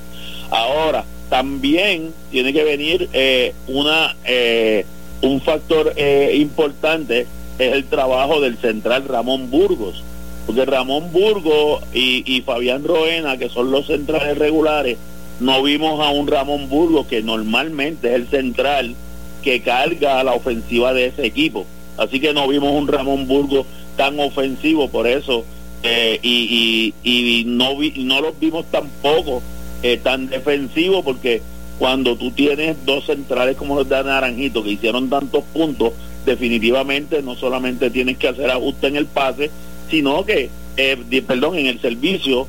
Ahora, también tiene que venir eh, una eh, un factor eh, importante es el trabajo del central Ramón Burgos. Porque Ramón Burgos y, y, Fabián Roena que son los centrales regulares no vimos a un Ramón Burgos que normalmente es el central que carga a la ofensiva de ese equipo. Así que no vimos un Ramón Burgos tan ofensivo por eso y, y, y no vi, no los vimos tampoco eh, tan defensivo porque cuando tú tienes dos centrales como los de Naranjito que hicieron tantos puntos, definitivamente no solamente tienes que hacer ajuste en el pase, sino que, eh, perdón, en el servicio,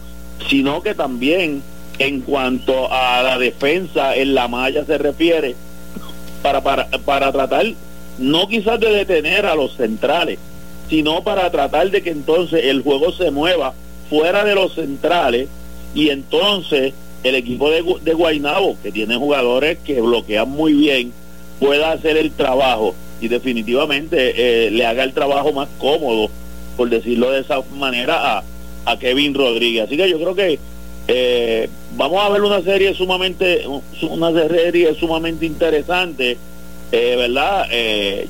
sino que también en cuanto a la defensa en la malla se refiere, para, para, para tratar no quizás de detener a los centrales, sino para tratar de que entonces el juego se mueva fuera de los centrales y entonces el equipo de, de Guainabo, que tiene jugadores que bloquean muy bien, pueda hacer el trabajo y definitivamente eh, le haga el trabajo más cómodo, por decirlo de esa manera, a, a Kevin Rodríguez. Así que yo creo que eh, vamos a ver una serie sumamente, una serie sumamente interesante, eh, ¿verdad?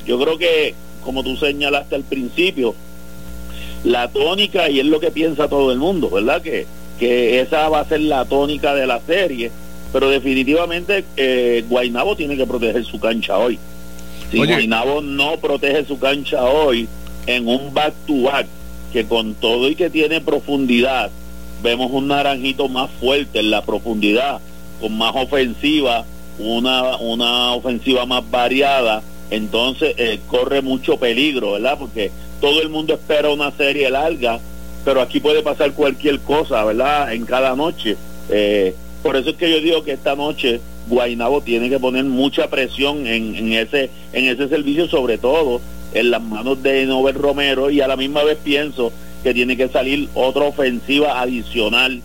yo creo que, como tú señalaste al principio, la tónica, y es lo que piensa todo el mundo, ¿verdad? Que que esa va a ser la tónica de la serie, pero definitivamente eh, Guainabo tiene que proteger su cancha hoy. Si Guainabo no protege su cancha hoy en un back to back, que con todo y que tiene profundidad, vemos un naranjito más fuerte en la profundidad, con más ofensiva, una, una ofensiva más variada, entonces eh, corre mucho peligro, ¿verdad? Porque todo el mundo espera una serie larga pero aquí puede pasar cualquier cosa, ¿verdad? En cada noche. Eh, por eso es que yo digo que esta noche Guainabo tiene que poner mucha presión en, ese en ese servicio, sobre todo en las manos de Nobel Romero y a la misma vez pienso que tiene que salir otra ofensiva adicional.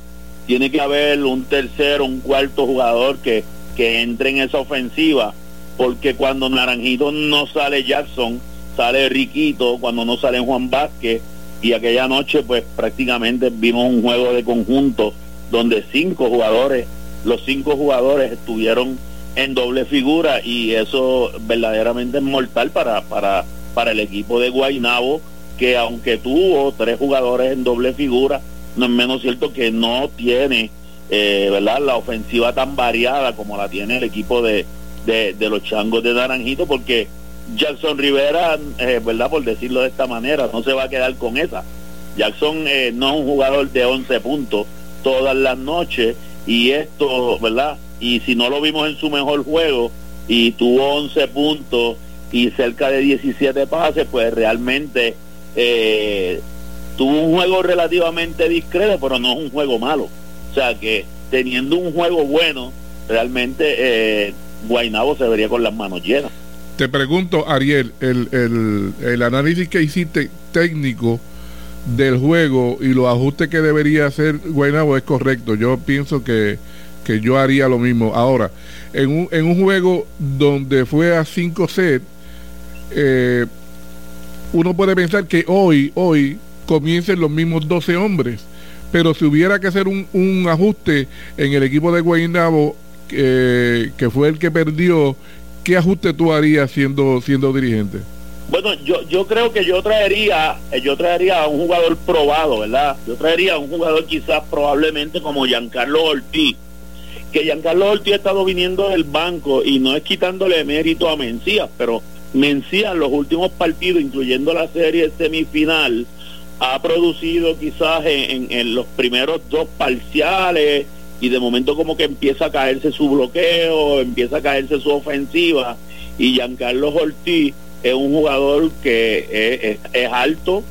Tiene que haber un tercero, un cuarto jugador que, que entre en esa ofensiva, porque cuando Naranjito no sale Jackson, sale Riquito, cuando no sale Juan Vázquez, y aquella noche pues prácticamente vimos un juego de conjunto donde cinco jugadores, los cinco jugadores estuvieron en doble figura y eso verdaderamente es mortal para, para, para el equipo de Guainabo que aunque tuvo tres jugadores en doble figura, no es menos cierto que no tiene eh, ¿verdad? la ofensiva tan variada como la tiene el equipo de, de, de los changos de Naranjito porque Jackson Rivera, eh, ¿verdad? Por decirlo de esta manera, no se va a quedar con esa. Jackson eh, no es un jugador de 11 puntos todas las noches y esto, ¿verdad? Y si no lo vimos en su mejor juego y tuvo 11 puntos y cerca de 17 pases, pues realmente eh, tuvo un juego relativamente discreto, pero no es un juego malo. O sea que teniendo un juego bueno, realmente eh, Guainabo se vería con las manos llenas. Te pregunto, Ariel, el, el, el análisis que hiciste técnico del juego y los ajustes que debería hacer Guaynabo es correcto. Yo pienso que, que yo haría lo mismo. Ahora, en un, en un juego donde fue a 5 sets, eh, uno puede pensar que hoy, hoy comiencen los mismos 12 hombres. Pero si hubiera que hacer un, un ajuste en el equipo de Guaynabo, eh, que fue el que perdió, ¿qué ajuste tú harías siendo, siendo dirigente? Bueno, yo, yo creo que yo traería, eh, yo traería a un jugador probado, ¿verdad? Yo traería a un jugador quizás probablemente como Giancarlo Ortiz, que Giancarlo Ortiz ha estado viniendo del banco y no es quitándole mérito a Mencías, pero Mencías en los últimos partidos, incluyendo la serie semifinal, ha producido quizás en, en los primeros dos parciales y de momento como que empieza a caerse su bloqueo, empieza a caerse su ofensiva y Giancarlo Ortiz es un jugador que es, alto,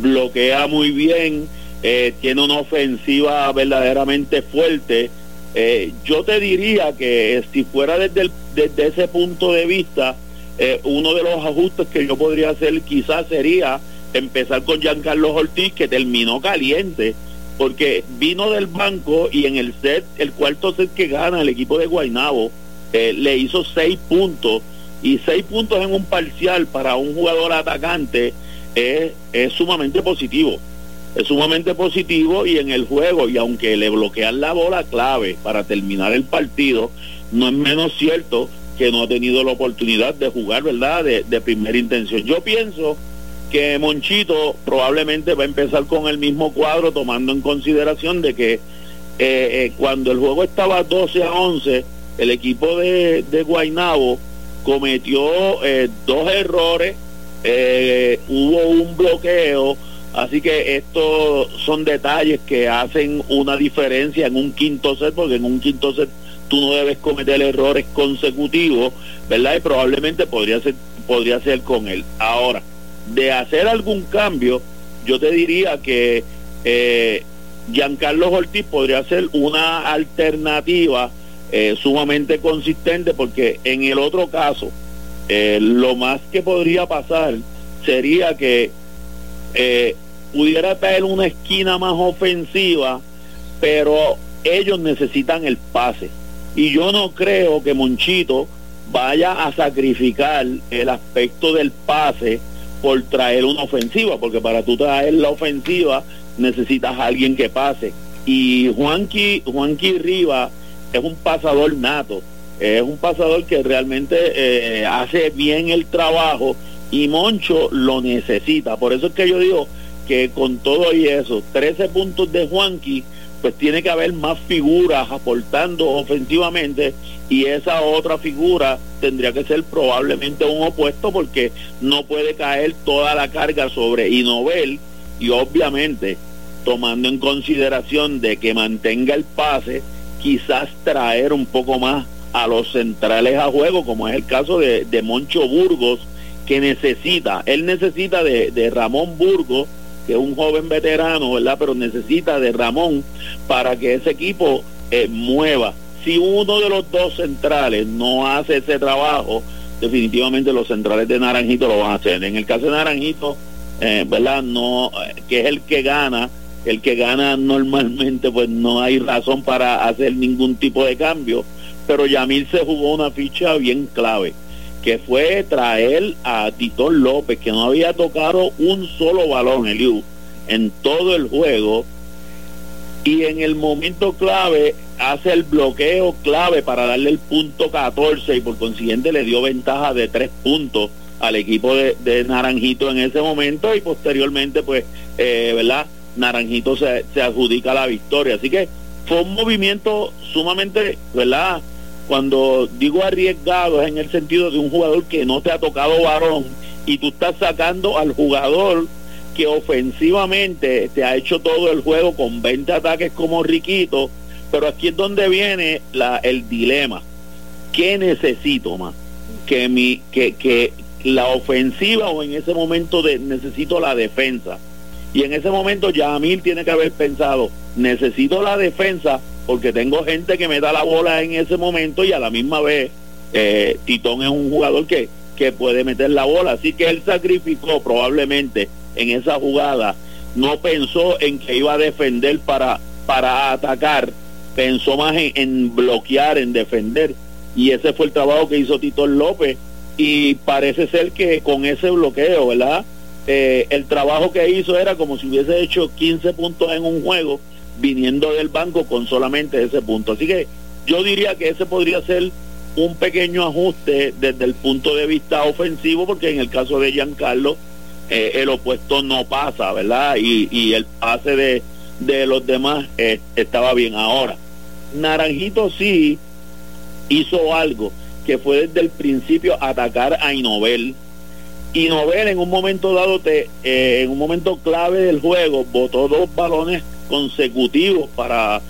bloquea muy bien, eh, tiene una ofensiva verdaderamente fuerte. Eh, yo te diría que si fuera desde, ese punto de vista, eh, uno de los ajustes que yo podría hacer quizás sería empezar con Giancarlo Ortiz, que terminó caliente, porque vino del banco y en el set, el cuarto set que gana el equipo de Guaynabo, le hizo seis puntos y seis puntos en un parcial para un jugador atacante es, es sumamente positivo. Es sumamente positivo y en el juego, y aunque le bloquean la bola clave para terminar el partido, no es menos cierto que no ha tenido la oportunidad de jugar, ¿verdad?, de, de primera intención. Yo pienso que Monchito probablemente va a empezar con el mismo cuadro, tomando en consideración de que eh, eh, cuando el juego estaba 12 a 11, el equipo de, de Guainabo cometió eh, dos errores, hubo un bloqueo, así que estos son detalles que hacen una diferencia en un quinto set, porque en un quinto set tú no debes cometer errores consecutivos, ¿verdad? Y probablemente podría ser, podría ser con él. Ahora, de hacer algún cambio, yo te diría que eh, Giancarlo Ortiz podría ser una alternativa eh, sumamente consistente porque en el otro caso eh, lo más que podría pasar sería que eh, pudiera traer una esquina más ofensiva pero ellos necesitan el pase. Y yo no creo que Monchito vaya a sacrificar el aspecto del pase por traer una ofensiva porque para tú traer la ofensiva necesitas a alguien que pase y Juanqui Juanqui Rivas es un pasador nato, es un pasador que realmente eh, hace bien el trabajo y Moncho lo necesita. Por eso es que yo digo que con todo y eso, 13 puntos de Juanqui, pues tiene que haber más figuras aportando ofensivamente y esa otra figura tendría que ser probablemente un opuesto porque no puede caer toda la carga sobre Inovel y obviamente tomando en consideración de que mantenga el pase quizás traer un poco más a los centrales a juego, como es el caso de, Moncho Burgos, que necesita, él necesita de, Ramón Burgos, que es un joven veterano, ¿verdad? Pero necesita de Ramón para que ese equipo eh, mueva. Si uno de los dos centrales no hace ese trabajo, definitivamente los centrales de Naranjito lo van a hacer. En el caso de Naranjito, eh, ¿verdad? No, eh, que es el que gana, el que gana normalmente pues no hay razón para hacer ningún tipo de cambio, pero Yamil se jugó una ficha bien clave, que fue traer a Tito López, que no había tocado un solo balón, Eliu, en todo el juego, y en el momento clave hace el bloqueo clave para darle el punto 14 y por consiguiente le dio ventaja de tres puntos al equipo de, Naranjito en ese momento y posteriormente pues, eh, ¿verdad? Naranjito se, se adjudica la victoria. Así que fue un movimiento sumamente, ¿verdad? Cuando digo arriesgado es en el sentido de un jugador que no te ha tocado varón y tú estás sacando al jugador que ofensivamente te ha hecho todo el juego con 20 ataques como Riquito, pero aquí es donde viene el dilema. ¿Qué necesito más? Que, mi, que, que la ofensiva o en ese momento de, necesito la defensa. Y en ese momento Yamil tiene que haber pensado, necesito la defensa porque tengo gente que me da la bola en ese momento y a la misma vez eh, Titón es un jugador que, que puede meter la bola. Así que él sacrificó probablemente en esa jugada, no pensó en que iba a defender para, para atacar, pensó más en, bloquear, en defender. Y ese fue el trabajo que hizo Titón López. Y parece ser que con ese bloqueo, ¿verdad? Eh, el trabajo que hizo era como si hubiese hecho 15 puntos en un juego viniendo del banco con solamente ese punto. Así que yo diría que ese podría ser un pequeño ajuste desde el punto de vista ofensivo, porque en el caso de Giancarlo, eh, el opuesto no pasa, ¿verdad? Y, el pase de, de los demás eh, estaba bien. Ahora, Naranjito sí hizo algo que fue desde el principio atacar a Inobel. Inobel en un momento dado, te, eh, en un momento clave del juego, botó dos balones consecutivos para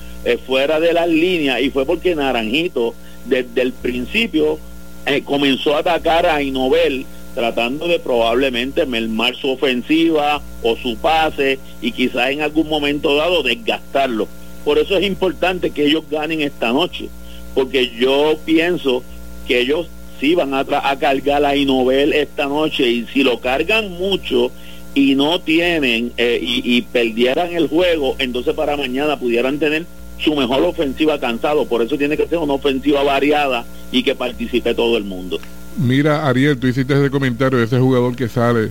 fuera de las líneas y fue porque Naranjito desde el principio eh, comenzó a atacar a Inobel tratando de probablemente mermar su ofensiva o su pase y quizás en algún momento dado desgastarlo. Por eso es importante que ellos ganen esta noche, porque yo pienso que ellos sí van a, a cargar a Inobel esta noche y si lo cargan mucho y no tienen eh, y, y perdieran el juego, entonces para mañana pudieran tener su mejor ofensiva cansado. Por eso tiene que ser una ofensiva variada y que participe todo el mundo. Mira, Ariel, tú hiciste ese comentario de ese jugador que sale,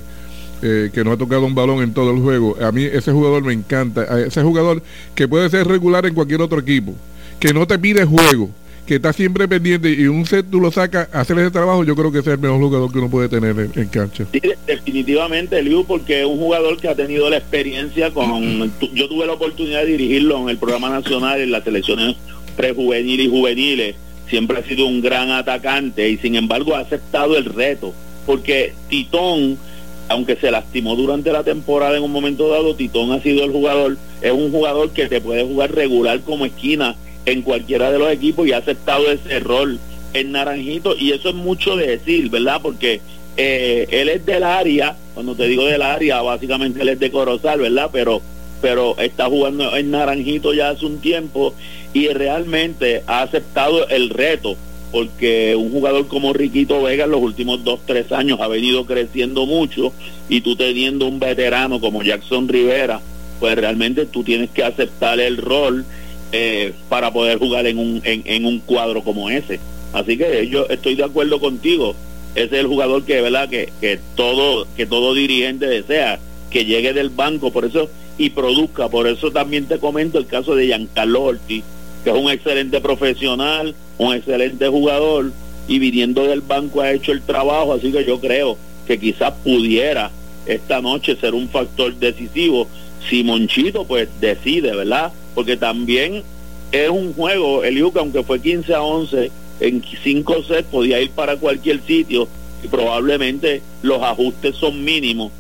eh, que no ha tocado un balón en todo el juego. A mí ese jugador me encanta. Ese jugador que puede ser regular en cualquier otro equipo, que no te pide juego, que está siempre pendiente y un set tú lo sacas, hacer ese trabajo, yo creo que es el mejor jugador que uno puede tener en, cancha. Sí, definitivamente, Liu, porque es un jugador que ha tenido la experiencia con... Yo tuve la oportunidad de dirigirlo en el programa nacional, en las selecciones prejuveniles y juveniles. Siempre ha sido un gran atacante y sin embargo ha aceptado el reto, porque Titón aunque se lastimó durante la temporada en un momento dado, Titón ha sido el jugador, es un jugador que te puede jugar regular como esquina en cualquiera de los equipos y ha aceptado ese rol en Naranjito y eso es mucho de decir, ¿verdad? Porque eh, él es del área, cuando te digo del área, básicamente él es de Corozal, ¿verdad? Pero pero está jugando en Naranjito ya hace un tiempo y realmente ha aceptado el reto porque un jugador como Riquito Vega los últimos dos, tres años ha venido creciendo mucho y tú teniendo un veterano como Jackson Rivera, pues realmente tú tienes que aceptar el rol eh, para poder jugar en un, en, un cuadro como ese. Así que yo estoy de acuerdo contigo. Ese es el jugador que, ¿verdad? Que, que todo que todo dirigente desea que llegue del banco, por eso y produzca. Por eso también te comento el caso de Giancarlo Ortiz, que es un excelente profesional, un excelente jugador y viniendo del banco ha hecho el trabajo, así que yo creo que quizás pudiera esta noche ser un factor decisivo si Monchito pues decide, ¿verdad? Porque también es un juego, el Yuca, aunque fue 15 a 11, en 5 sets podía ir para cualquier sitio y probablemente los ajustes son mínimos,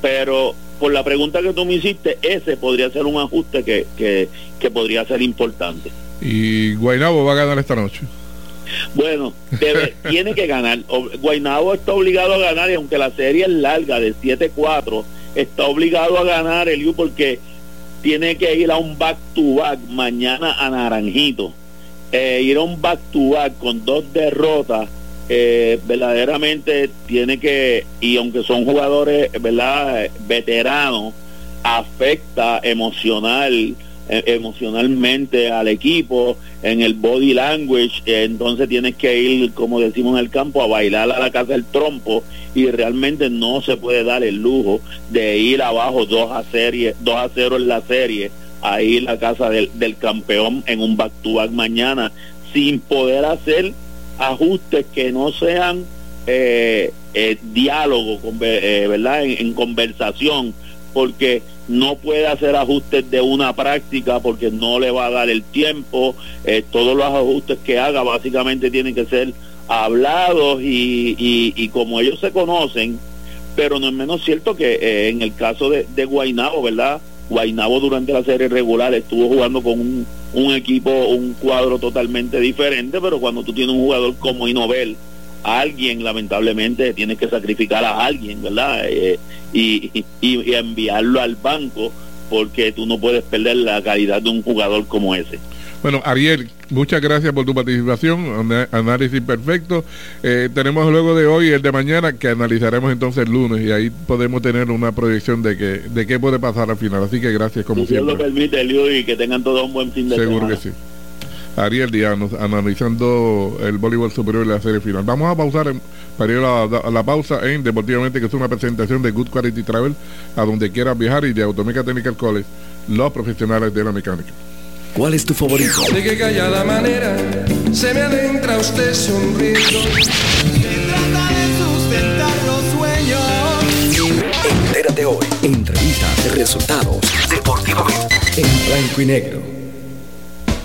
pero por la pregunta que tú me hiciste, ese podría ser un ajuste que, que, que podría ser importante. ¿Y Guainabo va a ganar esta noche? Bueno, tiene que ganar. Guainabo está obligado a ganar y aunque la serie es larga de 7-4, está obligado a ganar el U porque tiene que ir a un back to back mañana a Naranjito. Eh, ir a un back to back con dos derrotas, eh, verdaderamente tiene que, y aunque son jugadores, ¿verdad? Veteranos, afecta emocional emocionalmente al equipo, en el body language, eh, entonces tienes que ir, como decimos en el campo, a bailar a la casa del trompo y realmente no se puede dar el lujo de ir abajo 2 a, serie, 2 a 0 en la serie, a ir a la casa del, del campeón en un back to back mañana, sin poder hacer ajustes que no sean eh, eh diálogo, ¿verdad? en conversación, porque no puede hacer ajustes de una práctica porque no le va a dar el tiempo. Eh, todos los ajustes que haga básicamente tienen que ser hablados y, y, como ellos se conocen, pero no es menos cierto que eh, en el caso de, de Guainabo, ¿verdad? Guainabo durante la serie regular estuvo jugando con un, un equipo, un cuadro totalmente diferente, pero cuando tú tienes un jugador como Inobel, alguien lamentablemente tienes que sacrificar a alguien, ¿verdad? Eh, y, y, enviarlo al banco porque tú no puedes perder la calidad de un jugador como ese. Bueno, Ariel, muchas gracias por tu participación, análisis perfecto. Eh, tenemos luego de hoy el de mañana que analizaremos entonces el lunes y ahí podemos tener una proyección de que de qué puede pasar al final. Así que gracias como si siempre. Dios lo permite, y que tengan todo un buen fin de semana. Seguro que sí. Ariel Díaz analizando el voleibol superior de la serie final. Vamos a pausar para ir a la, pausa en Deportivamente, que es una presentación de Good Quality Travel, a donde quieras viajar y de Automeca Technical College, los profesionales de la mecánica. ¿Cuál es tu favorito? De qué callada manera se me adentra usted sonriendo. Trata de sustentar los sueños. Entérate hoy. Entrevistas, resultados, deportivamente, en blanco y negro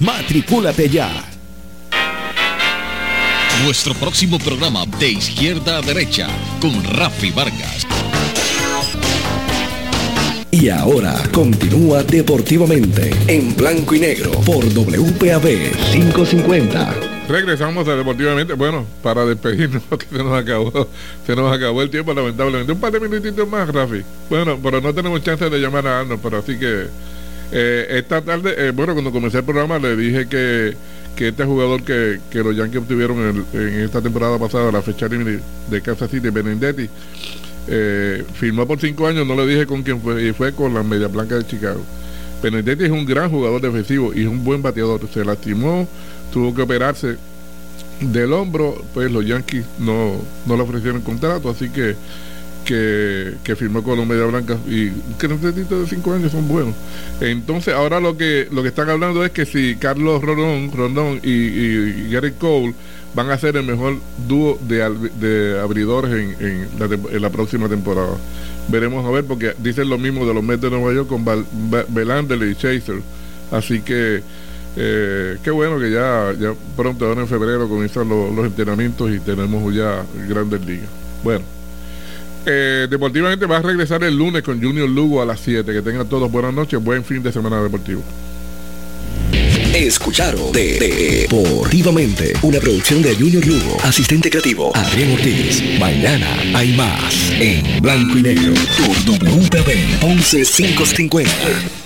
Matricúlate ya. Nuestro próximo programa de izquierda a derecha con Rafi Vargas. Y ahora continúa deportivamente en blanco y negro por WPAB 550. Regresamos a Deportivamente. Bueno, para despedirnos, que se nos acabó, se nos acabó el tiempo, lamentablemente. Un par de minutitos más, Rafi. Bueno, pero no tenemos chance de llamar a Arnold, pero así que eh, esta tarde, eh, bueno, cuando comencé el programa le dije que, este jugador que, los Yankees obtuvieron en, esta temporada pasada, la fecha de Kansas City, Benedetti, eh, firmó por cinco años, no le dije con quién fue, y fue con la Media Blanca de Chicago. Benedetti es un gran jugador defensivo y es un buen bateador. Se lastimó, tuvo que operarse del hombro, pues los Yankees no, no le ofrecieron contrato, así que que, firmó con los Media Blanca y que los de cinco años son buenos. Entonces, ahora lo que lo que están hablando es que si Carlos Rondón, Rondón y, Gary Cole van a ser el mejor dúo de, abridores en, la, próxima temporada. Veremos a ver, porque dicen lo mismo de los Mets de Nueva York con Belander y Chaser. Así que eh, qué bueno que ya, pronto, ahora en febrero, comienzan los entrenamientos y tenemos ya grandes ligas. Bueno. Eh, deportivamente va a regresar el lunes con Junior Lugo a las 7. Que tengan todos buenas noches, buen fin de semana deportivo. Escucharon de, Deportivamente, una producción de Junior Lugo, asistente creativo Adrián Ortiz. Mañana hay más en blanco y negro por WPB 11550.